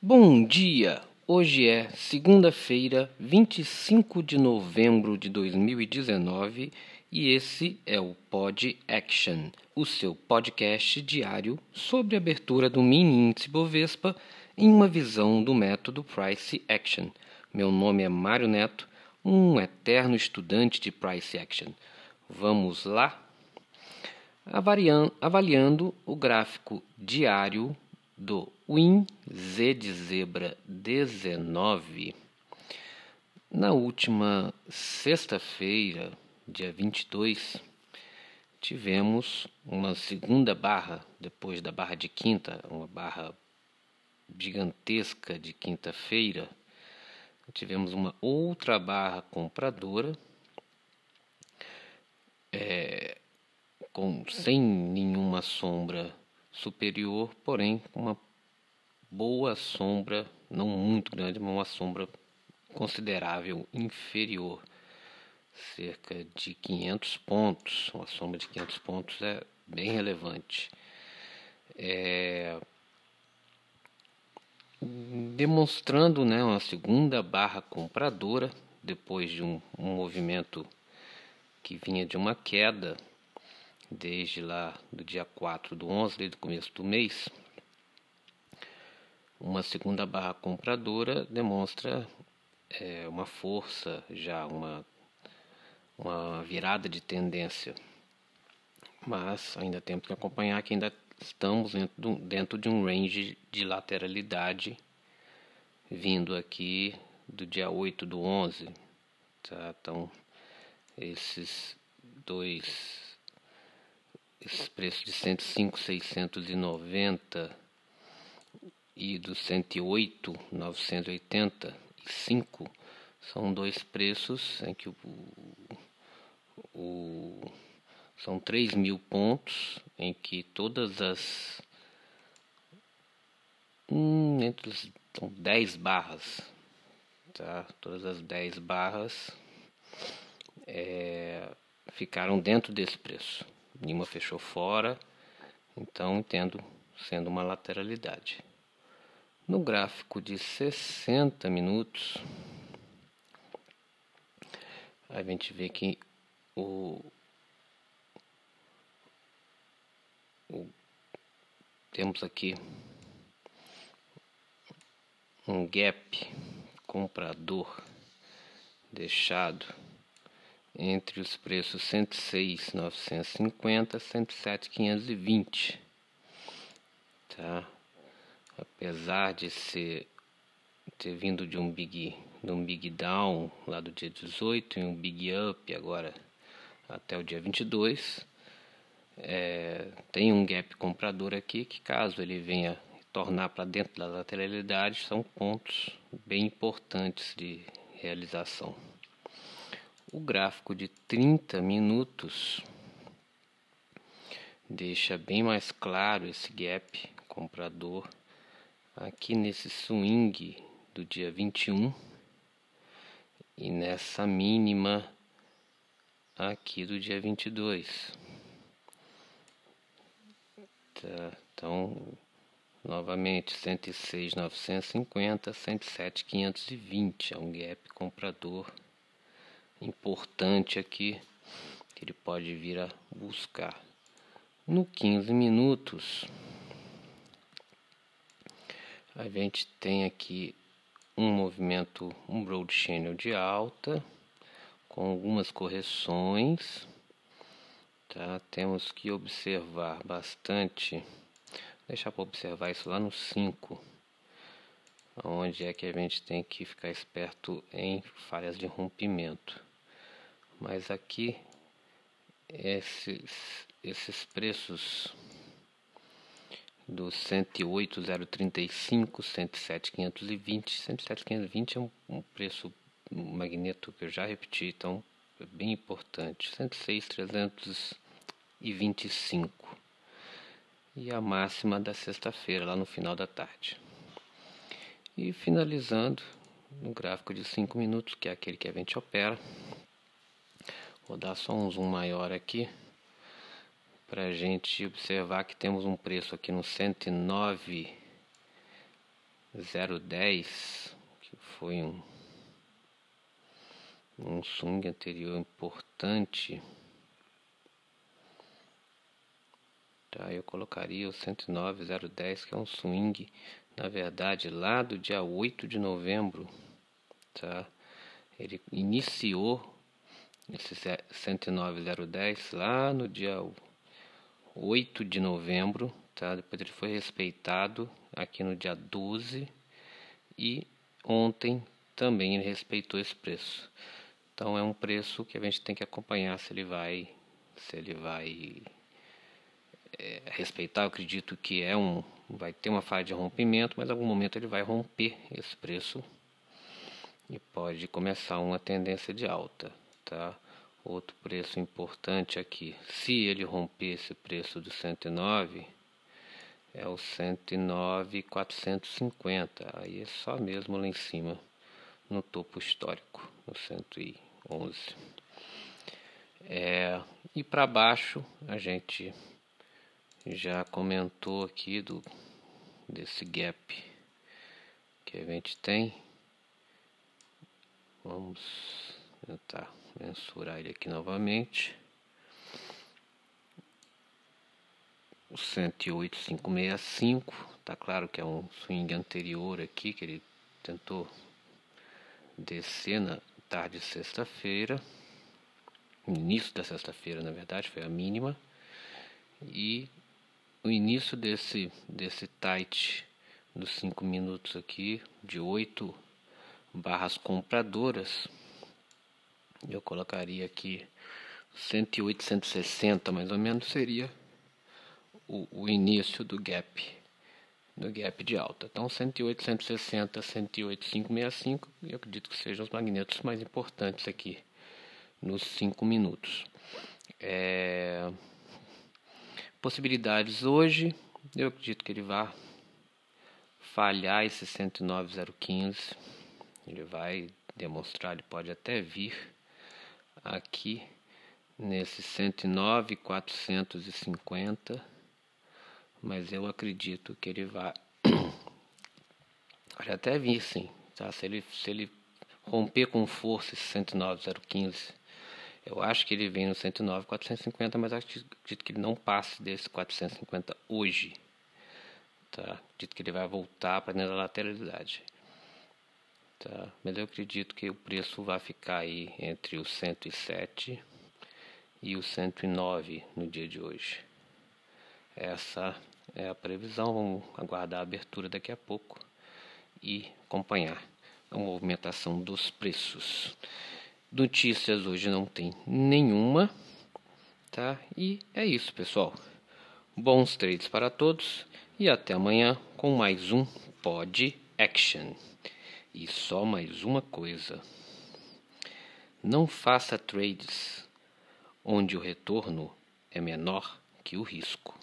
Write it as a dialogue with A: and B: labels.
A: Bom dia! Hoje é segunda-feira, 25 de novembro de 2019 e esse é o Pod Action, o seu podcast diário sobre a abertura do mini índice Bovespa em uma visão do método Price Action. Meu nome é Mário Neto, um eterno estudante de Price Action. Vamos lá? Avaliando o gráfico diário do Win Z de zebra 19. Na última sexta-feira, dia 22, tivemos uma segunda barra, depois da barra de quinta, uma barra gigantesca de quinta-feira. Tivemos uma outra barra compradora, é, com, sem nenhuma sombra superior, porém com uma boa sombra, não muito grande, mas uma sombra considerável inferior, cerca de 500 pontos. Uma sombra de 500 pontos é bem relevante. É, demonstrando né, uma segunda barra compradora depois de um, um movimento que vinha de uma queda desde lá do dia 4 do 11, desde o começo do mês, uma segunda barra compradora demonstra é, uma força, já uma, uma virada de tendência. Mas ainda temos que acompanhar que ainda estamos dentro, dentro de um range de lateralidade vindo aqui do dia 8 do 11. Tá? Então, esses dois esses preços de 105, 690 e do 108, 985 são dois preços em que o, o são 3 mil pontos em que todas as hum, entre os, são 10 barras tá? todas as 10 barras é, ficaram dentro desse preço Nenhuma fechou fora, então entendo sendo uma lateralidade. No gráfico de 60 minutos, a gente vê que o, o temos aqui um gap comprador deixado entre os preços 106.950 e 107.520. Tá? Apesar de ser ter vindo de um big de um big down lá do dia 18 e um big up agora até o dia 22, é, tem um gap comprador aqui que caso ele venha tornar para dentro da lateralidade são pontos bem importantes de realização. O gráfico de 30 minutos deixa bem mais claro esse gap comprador aqui nesse swing do dia 21 e nessa mínima aqui do dia 22. Tá, então, novamente 106.950, 107.520 é um gap comprador importante aqui que ele pode vir a buscar. No 15 minutos, a gente tem aqui um movimento, um broad channel de alta, com algumas correções. Tá? Temos que observar bastante, deixar para observar isso lá no 5, onde é que a gente tem que ficar esperto em falhas de rompimento mas aqui esses, esses preços do 108,035, 107,520, 107,520 é um, um preço magneto que eu já repeti, então é bem importante. 106,325 e a máxima da sexta-feira, lá no final da tarde. E finalizando no gráfico de 5 minutos, que é aquele que a gente opera, Vou dar só um zoom maior aqui para a gente observar que temos um preço aqui no 109 010, que foi um, um swing anterior importante. Tá, eu colocaria o 109010, que é um swing, na verdade, lá do dia 8 de novembro. Tá? Ele iniciou esse 109010 lá no dia 8 de novembro, tá? Depois ele foi respeitado aqui no dia 12 e ontem também ele respeitou esse preço. Então é um preço que a gente tem que acompanhar se ele vai se ele vai é, respeitar. Eu acredito que é um vai ter uma fase de rompimento, mas em algum momento ele vai romper esse preço e pode começar uma tendência de alta, tá? Outro preço importante aqui, se ele romper esse preço do 109, é o 109,450. Aí é só mesmo lá em cima, no topo histórico, no 111. É, e para baixo, a gente já comentou aqui do desse gap que a gente tem Vamos tentar mensurar ele aqui novamente. O 108,565. Tá claro que é um swing anterior aqui que ele tentou descer na tarde de sexta-feira. Início da sexta-feira, na verdade, foi a mínima. E o início desse, desse tight dos 5 minutos aqui, de 8 barras compradoras, eu colocaria aqui 108, 160 mais ou menos seria o, o início do gap, do gap de alta. Então 108, 160, 108, 565, eu acredito que sejam os magnetos mais importantes aqui nos 5 minutos. É... Possibilidades hoje, eu acredito que ele vai falhar esse 109,015 ele vai demonstrar, ele pode até vir aqui nesse 109,450, mas eu acredito que ele vai pode até vir sim, tá? Se ele, se ele romper com força esse 109,015, eu acho que ele vem no 109,450, mas acredito que ele não passe desse 450 hoje, tá? Acredito que ele vai voltar para da lateralidade. Tá? Mas eu acredito que o preço vai ficar aí entre os 107 e os 109 no dia de hoje. Essa é a previsão. Vamos aguardar a abertura daqui a pouco e acompanhar a movimentação dos preços. Notícias hoje não tem nenhuma, tá? E é isso, pessoal. Bons trades para todos e até amanhã com mais um Pod Action. E só mais uma coisa: não faça trades onde o retorno é menor que o risco.